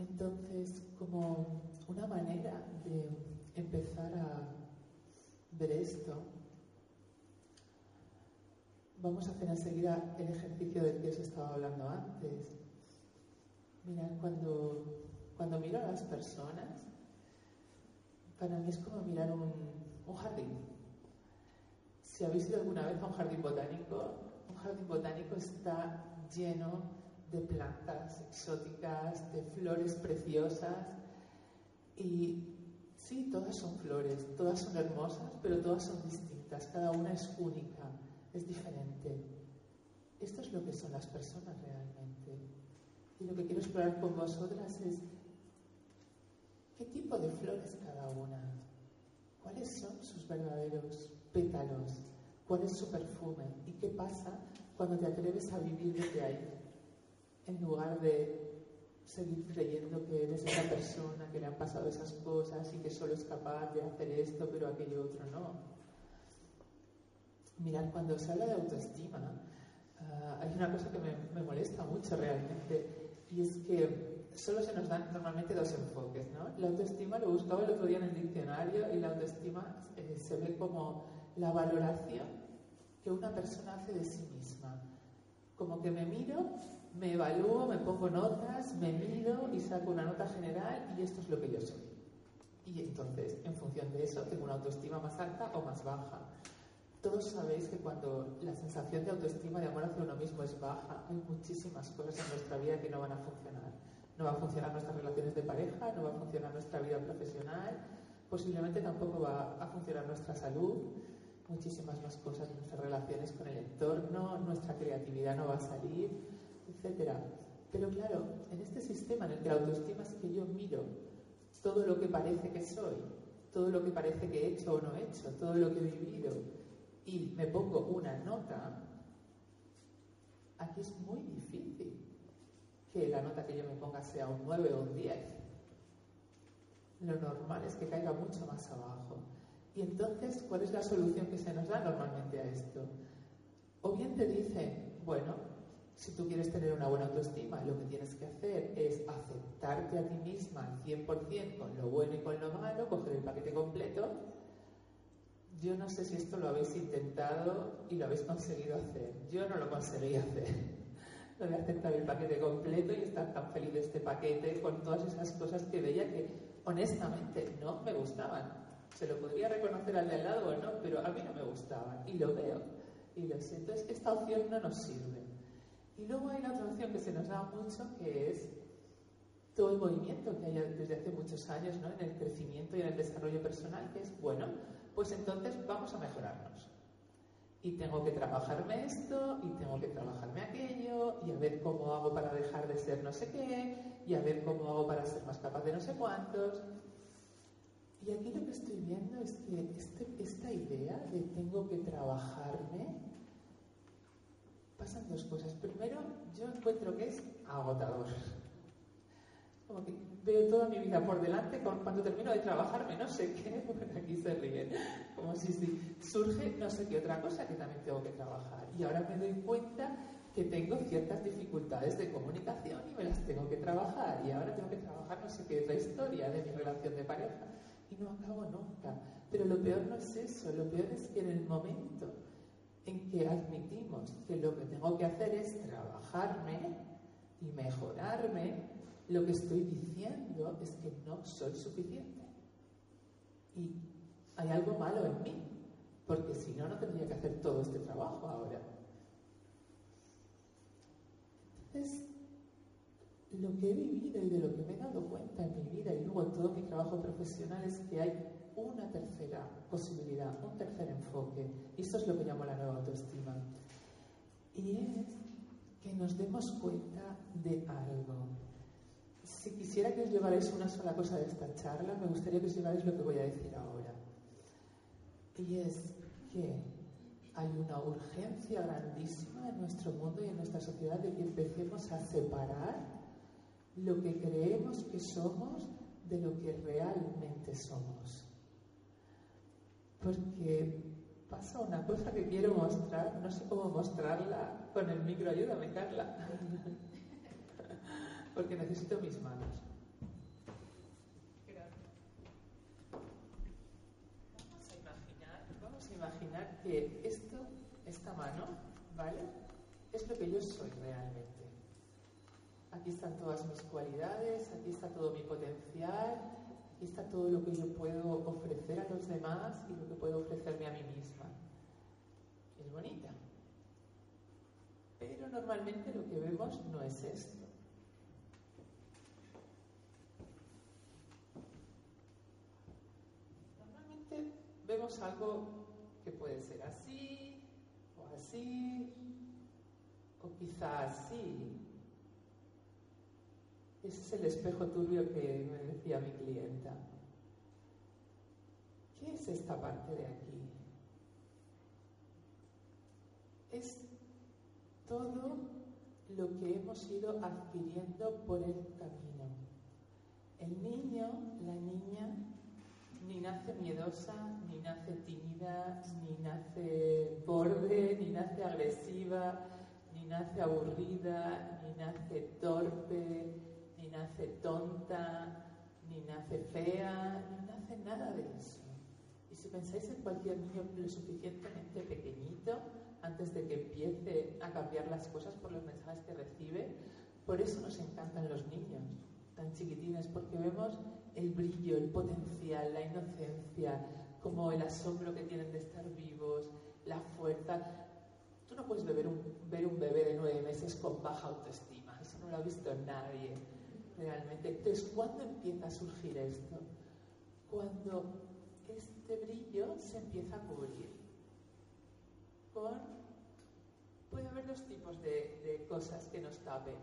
Entonces, como una manera de empezar a ver esto, vamos a hacer enseguida el ejercicio del que os estaba hablando antes. Mirad, cuando, cuando miro a las personas, para mí es como mirar un, un jardín. Si habéis ido alguna vez a un jardín botánico, un jardín botánico está lleno de plantas exóticas, de flores preciosas. Y sí, todas son flores, todas son hermosas, pero todas son distintas, cada una es única, es diferente. Esto es lo que son las personas realmente. Y lo que quiero explorar con vosotras es qué tipo de flores cada una, cuáles son sus verdaderos pétalos, cuál es su perfume y qué pasa cuando te atreves a vivir desde ahí, en lugar de seguir creyendo que eres esa persona, que le han pasado esas cosas y que solo es capaz de hacer esto, pero aquello otro no. Mirad, cuando se habla de autoestima, uh, hay una cosa que me, me, molesta mucho realmente, y es que solo se nos dan normalmente dos enfoques, ¿no? La autoestima, lo buscaba el otro día en el diccionario, y la autoestima eh, se ve como la valoración que una persona hace de sí misma. Como que me miro, me evalúo, me pongo notas, me miro y saco una nota general y esto es lo que yo soy. Y entonces, en función de eso, tengo una autoestima más alta o más baja. Todos sabéis que cuando la sensación de autoestima, de amor hacia uno mismo es baja, hay muchísimas cosas en nuestra vida que no van a funcionar. No va a funcionar nuestras relaciones de pareja, no va a funcionar nuestra vida profesional, posiblemente tampoco va a funcionar nuestra salud, muchísimas más cosas, nuestras con el entorno, nuestra creatividad no va a salir, etc. Pero claro, en este sistema en el que la autoestima es que yo miro todo lo que parece que soy, todo lo que parece que he hecho o no he hecho, todo lo que he vivido, y me pongo una nota, aquí es muy difícil que la nota que yo me ponga sea un 9 o un 10. Lo normal es que caiga mucho más abajo. Y entonces, ¿cuál es la solución que se nos da normalmente a esto? O bien te dicen, bueno, si tú quieres tener una buena autoestima, lo que tienes que hacer es aceptarte a ti misma al 100% con lo bueno y con lo malo, coger el paquete completo. Yo no sé si esto lo habéis intentado y lo habéis conseguido hacer. Yo no lo conseguí hacer. Lo de aceptar el paquete completo y estar tan feliz de este paquete con todas esas cosas que veía que honestamente no me gustaban. Se lo podría reconocer al de al lado o no, pero a mí no me gustaban y lo veo y lo siento. Entonces, esta opción no nos sirve. Y luego hay la otra opción que se nos da mucho, que es todo el movimiento que hay desde hace muchos años ¿no? en el crecimiento y en el desarrollo personal, que es, bueno, pues entonces vamos a mejorarnos. Y tengo que trabajarme esto, y tengo que trabajarme aquello, y a ver cómo hago para dejar de ser no sé qué, y a ver cómo hago para ser más capaz de no sé cuántos. Y aquí lo que estoy viendo es que este, esta idea de tengo que trabajarme, dos cosas. Primero, yo encuentro que es agotador. Como que veo toda mi vida por delante, cuando termino de trabajarme no sé qué, porque aquí se ríen, como si, si surge no sé qué otra cosa que también tengo que trabajar. Y ahora me doy cuenta que tengo ciertas dificultades de comunicación y me las tengo que trabajar. Y ahora tengo que trabajar no sé qué otra historia de mi relación de pareja. Y no acabo nunca. Pero lo peor no es eso, lo peor es que en el momento en que admitimos que lo que tengo que hacer es trabajarme y mejorarme, lo que estoy diciendo es que no soy suficiente. Y hay algo malo en mí, porque si no, no tendría que hacer todo este trabajo ahora. Entonces, lo que he vivido y de lo que me he dado cuenta en mi vida y luego en todo mi trabajo profesional es que hay una tercera posibilidad, un tercer enfoque. Y esto es lo que llamo la nueva autoestima. Y es que nos demos cuenta de algo. Si quisiera que os llevarais una sola cosa de esta charla, me gustaría que os llevarais lo que voy a decir ahora. Y es que hay una urgencia grandísima en nuestro mundo y en nuestra sociedad de que empecemos a separar lo que creemos que somos de lo que realmente somos porque pasa una cosa que quiero mostrar, no sé cómo mostrarla con el micro, ayúdame Carla, porque necesito mis manos. Vamos a imaginar, vamos a imaginar que esto, esta mano, ¿vale? Es lo que yo soy realmente. Aquí están todas mis cualidades, aquí está todo mi potencial, aquí está todo lo que yo puedo ofrecer a los demás y lo que puedo ofrecerme a mí misma. Es bonita. Pero normalmente lo que vemos no es esto. Normalmente vemos algo que puede ser así, o así, o quizá así. Ese es el espejo turbio que me decía mi clienta. ¿Qué es esta parte de aquí? Es todo lo que hemos ido adquiriendo por el camino. El niño, la niña, ni nace miedosa, ni nace tímida, ni nace borde, ni nace agresiva, ni nace aburrida, ni nace torpe, nace tonta, ni nace fea, ni nace nada de eso. Y si pensáis en cualquier niño lo suficientemente pequeñito, antes de que empiece a cambiar las cosas por los mensajes que recibe. Por eso nos encantan los niños tan chiquitines, porque vemos el brillo, el potencial, la inocencia, como el asombro que tienen de estar vivos, la fuerza. Tú no puedes ver un, ver un bebé de nueve meses con baja autoestima, eso no lo ha visto nadie realmente. Entonces, ¿cuándo empieza a surgir esto? Cuando este brillo se empieza a cubrir Puede haber dos tipos de, cosas que nos tapen.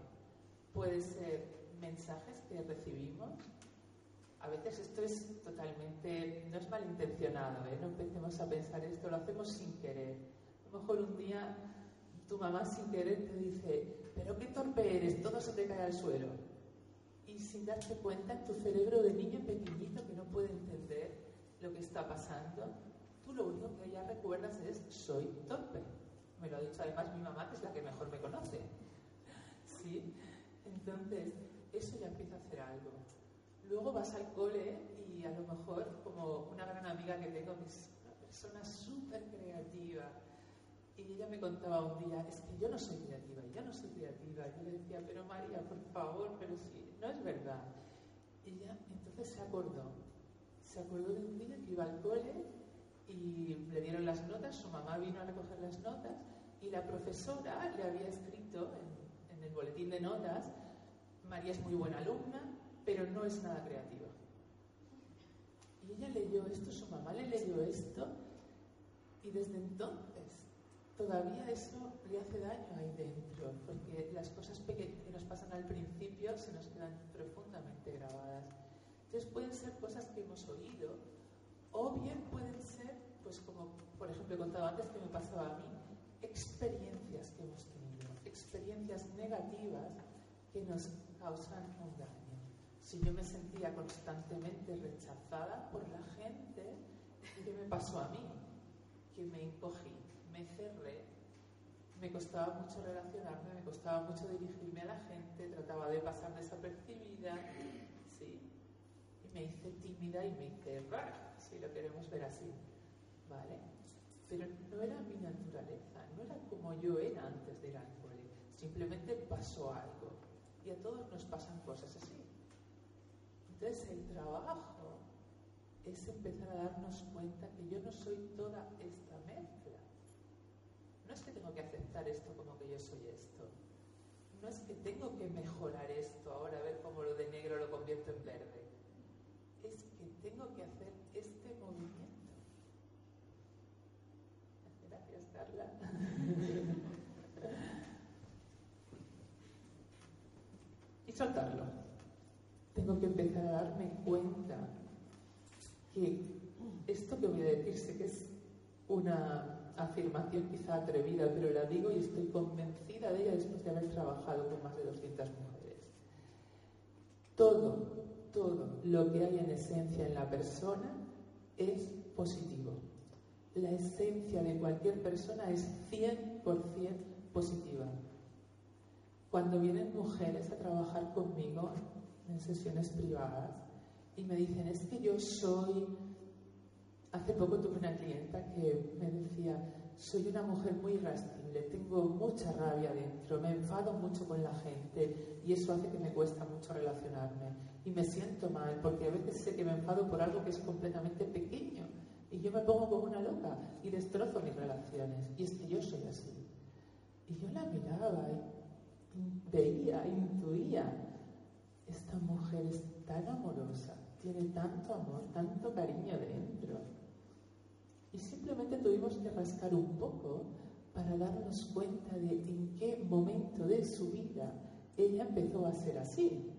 Puede ser mensajes que recibimos. A veces esto es totalmente, no es malintencionado, ¿eh? no empecemos a pensar esto, lo hacemos sin querer. A lo mejor un día tu mamá sin querer te dice, pero qué torpe eres, todo se te cae al suelo. Y sin darte cuenta, en tu cerebro de niño pequeñito que no puede entender lo que está pasando, tú lo único que ya recuerdas es soy torpe. Me lo ha dicho además mi mamá, que es la que mejor me conoce. ¿Sí? Entonces, eso ya empieza a hacer algo. Luego vas al cole y a lo mejor, como una gran amiga que tengo, que es una persona súper creativa, y ella me contaba un día, es que yo no soy creativa, yo no soy creativa. Yo le decía, pero María, por favor, pero sí, no es verdad. Y ella entonces se acordó, se acordó de un día que iba al cole y le dieron las notas, su mamá vino a recoger las notas y la profesora le había escrito en, el boletín de notas, María es muy buena alumna, pero no es nada creativa. Y ella leyó esto, su mamá le leyó esto y desde entonces todavía eso le hace daño ahí dentro, porque las cosas pequeñas que nos pasan al principio se nos quedan profundamente grabadas. Entonces pueden ser cosas que hemos oído, o bien pueden ser, pues como por ejemplo he contado antes que me pasaba a mí, experiencias que hemos tenido, experiencias negativas que nos causan un daño. Si yo me sentía constantemente rechazada por la gente, ¿qué me pasó a mí? Que me encogí, me cerré, me costaba mucho relacionarme, me costaba mucho dirigirme a la gente, trataba de pasar desapercibida, ¿sí? Y me hice tímida y me hice rara si lo queremos ver así. ¿Vale? Pero no era mi naturaleza, no era como yo era antes de ir al cole. Simplemente pasó algo. Y a todos nos pasan cosas así. Entonces el trabajo es empezar a darnos cuenta que yo no soy toda esta mezcla. No es que tengo que aceptar esto como que yo soy esto. No es que tengo que mejorar esto ahora, a ver cómo lo de negro lo convierto en verde. Es que tengo que hacer este movimiento. Gracias, Carla. y soltarlo. Tengo que empezar a darme cuenta que esto que voy a decir sé que es una afirmación quizá atrevida, pero la digo y estoy convencida de ella después de haber trabajado con más de 200 mujeres. Todo todo lo que hay en esencia en la persona es positivo. La esencia de cualquier persona es 100% positiva. Cuando vienen mujeres a trabajar conmigo en sesiones privadas y me dicen, es que yo soy... Hace poco tuve una clienta que me decía, soy una mujer muy irascible, tengo mucha rabia dentro, me enfado mucho con la gente y eso hace que me cuesta mucho relacionarme. Y me siento mal porque a veces sé que me enfado por algo que es completamente pequeño y yo me pongo como una loca y destrozo mis relaciones. Y es que yo soy así. Y yo la miraba y veía, intuía, esta mujer es tan amorosa, tiene tanto amor, tanto cariño dentro. Y simplemente tuvimos que rascar un poco para darnos cuenta de en qué momento de su vida ella empezó a ser así.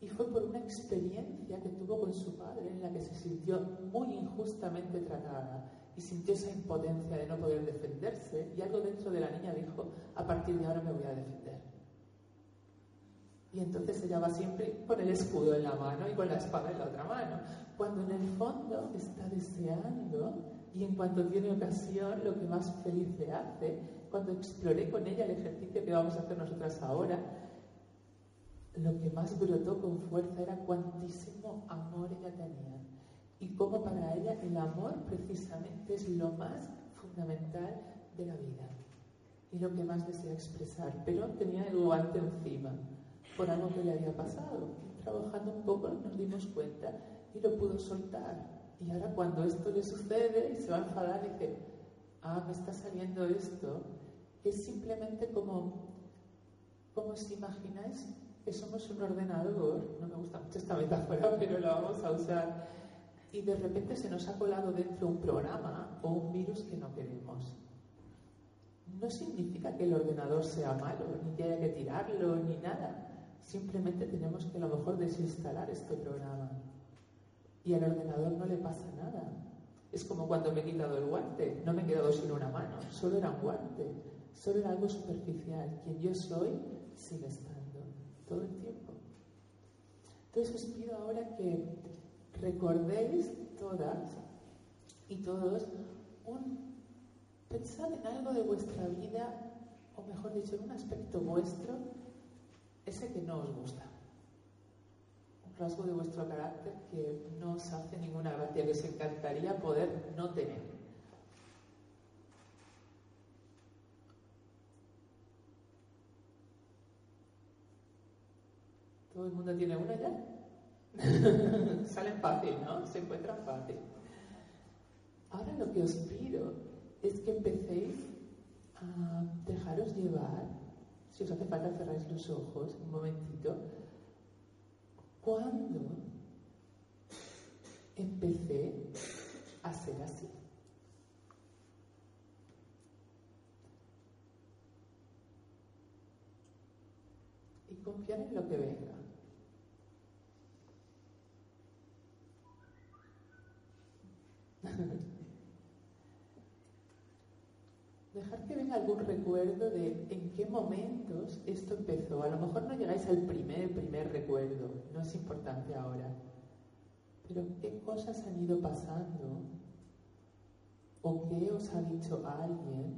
Y fue por una experiencia que tuvo con su padre en la que se sintió muy injustamente tratada y sintió esa impotencia de no poder defenderse y algo dentro de la niña dijo, a partir de ahora me voy a defender. Y entonces ella va siempre con el escudo en la mano y con la espada en la otra mano, cuando en el fondo está deseando y en cuanto tiene ocasión lo que más feliz le hace, cuando exploré con ella el ejercicio que vamos a hacer nosotras ahora, lo que más brotó con fuerza era cuantísimo amor ella tenía y cómo para ella el amor precisamente es lo más fundamental de la vida y lo que más desea expresar. Pero tenía el guante encima por algo que le había pasado. Trabajando un poco nos dimos cuenta y lo pudo soltar. Y ahora cuando esto le sucede y se va a enfadar, dice, ah, me está saliendo esto, es simplemente como, como si imagináis que somos un ordenador, no me gusta mucho esta metáfora, pero la vamos a usar, y de repente se nos ha colado dentro un programa o un virus que no queremos. No significa que el ordenador sea malo, ni que haya que tirarlo, ni nada. Simplemente tenemos que a lo mejor desinstalar este programa. Y al ordenador no le pasa nada. Es como cuando me he quitado el guante. No me he quedado sin una mano, solo era un guante. Solo era algo superficial. Quien yo soy sigue estando todo el tiempo. Entonces os pido ahora que recordéis todas y todos un pensad en algo de vuestra vida, o mejor dicho, en un aspecto vuestro, ese que no os gusta. Rasgo de vuestro carácter que no os hace ninguna gracia, que os encantaría poder no tener. ¿Todo el mundo tiene una ya? Salen fácil, ¿no? Se encuentran fácil. Ahora lo que os pido es que empecéis a dejaros llevar, si os hace falta cerráis los ojos un momentito, cuando empecé a ser así. Y confiar en lo que venga. Dejar que venga algún recuerdo de en qué momentos esto empezó. A lo mejor no llegáis al primer, primer recuerdo, no es importante ahora. Pero qué cosas han ido pasando o qué os ha dicho alguien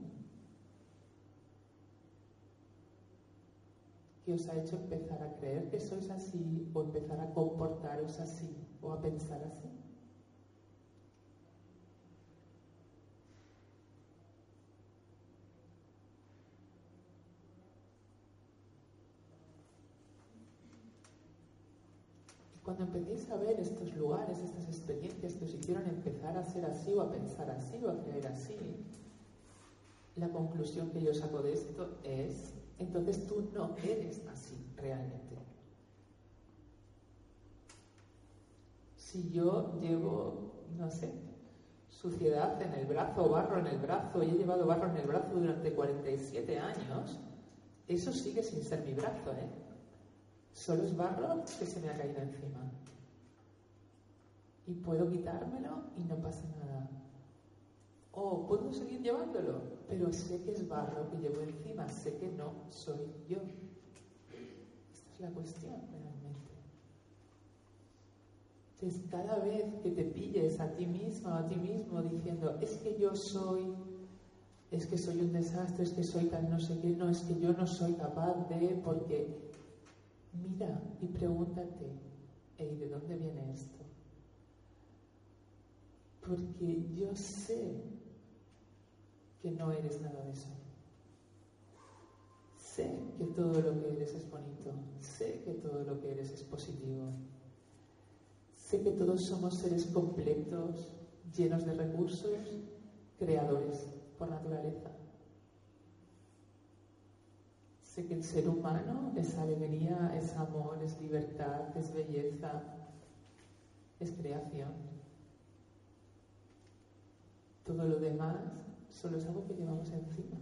que os ha hecho empezar a creer que sois así o empezar a comportaros así o a pensar así. Cuando empecéis a ver estos lugares, estas experiencias que os hicieron empezar a ser así o a pensar así o a creer así, la conclusión que yo saco de esto es, entonces tú no eres así realmente. Si yo llevo, no sé, suciedad en el brazo, barro en el brazo, y he llevado barro en el brazo durante 47 años, eso sigue sin ser mi brazo, ¿eh? Solo es barro que se me ha caído encima. Y puedo quitármelo y no pasa nada. O puedo seguir llevándolo, pero sé que es barro que llevo encima, sé que no soy yo. Esta es la cuestión realmente. Entonces, cada vez que te pilles a ti misma o a ti mismo diciendo, es que yo soy, es que soy un desastre, es que soy tan no sé qué, no, es que yo no soy capaz de, porque mira y pregúntate, ¿y de dónde viene esto? Porque yo sé que no eres nada de eso. Sé que todo lo que eres es bonito, sé que todo lo que eres es positivo, sé que todos somos seres completos, llenos de recursos, creadores por naturaleza. Sé que el ser humano es alegría, es amor, es libertad, es belleza, es creación. Todo lo demás solo es algo que llevamos encima.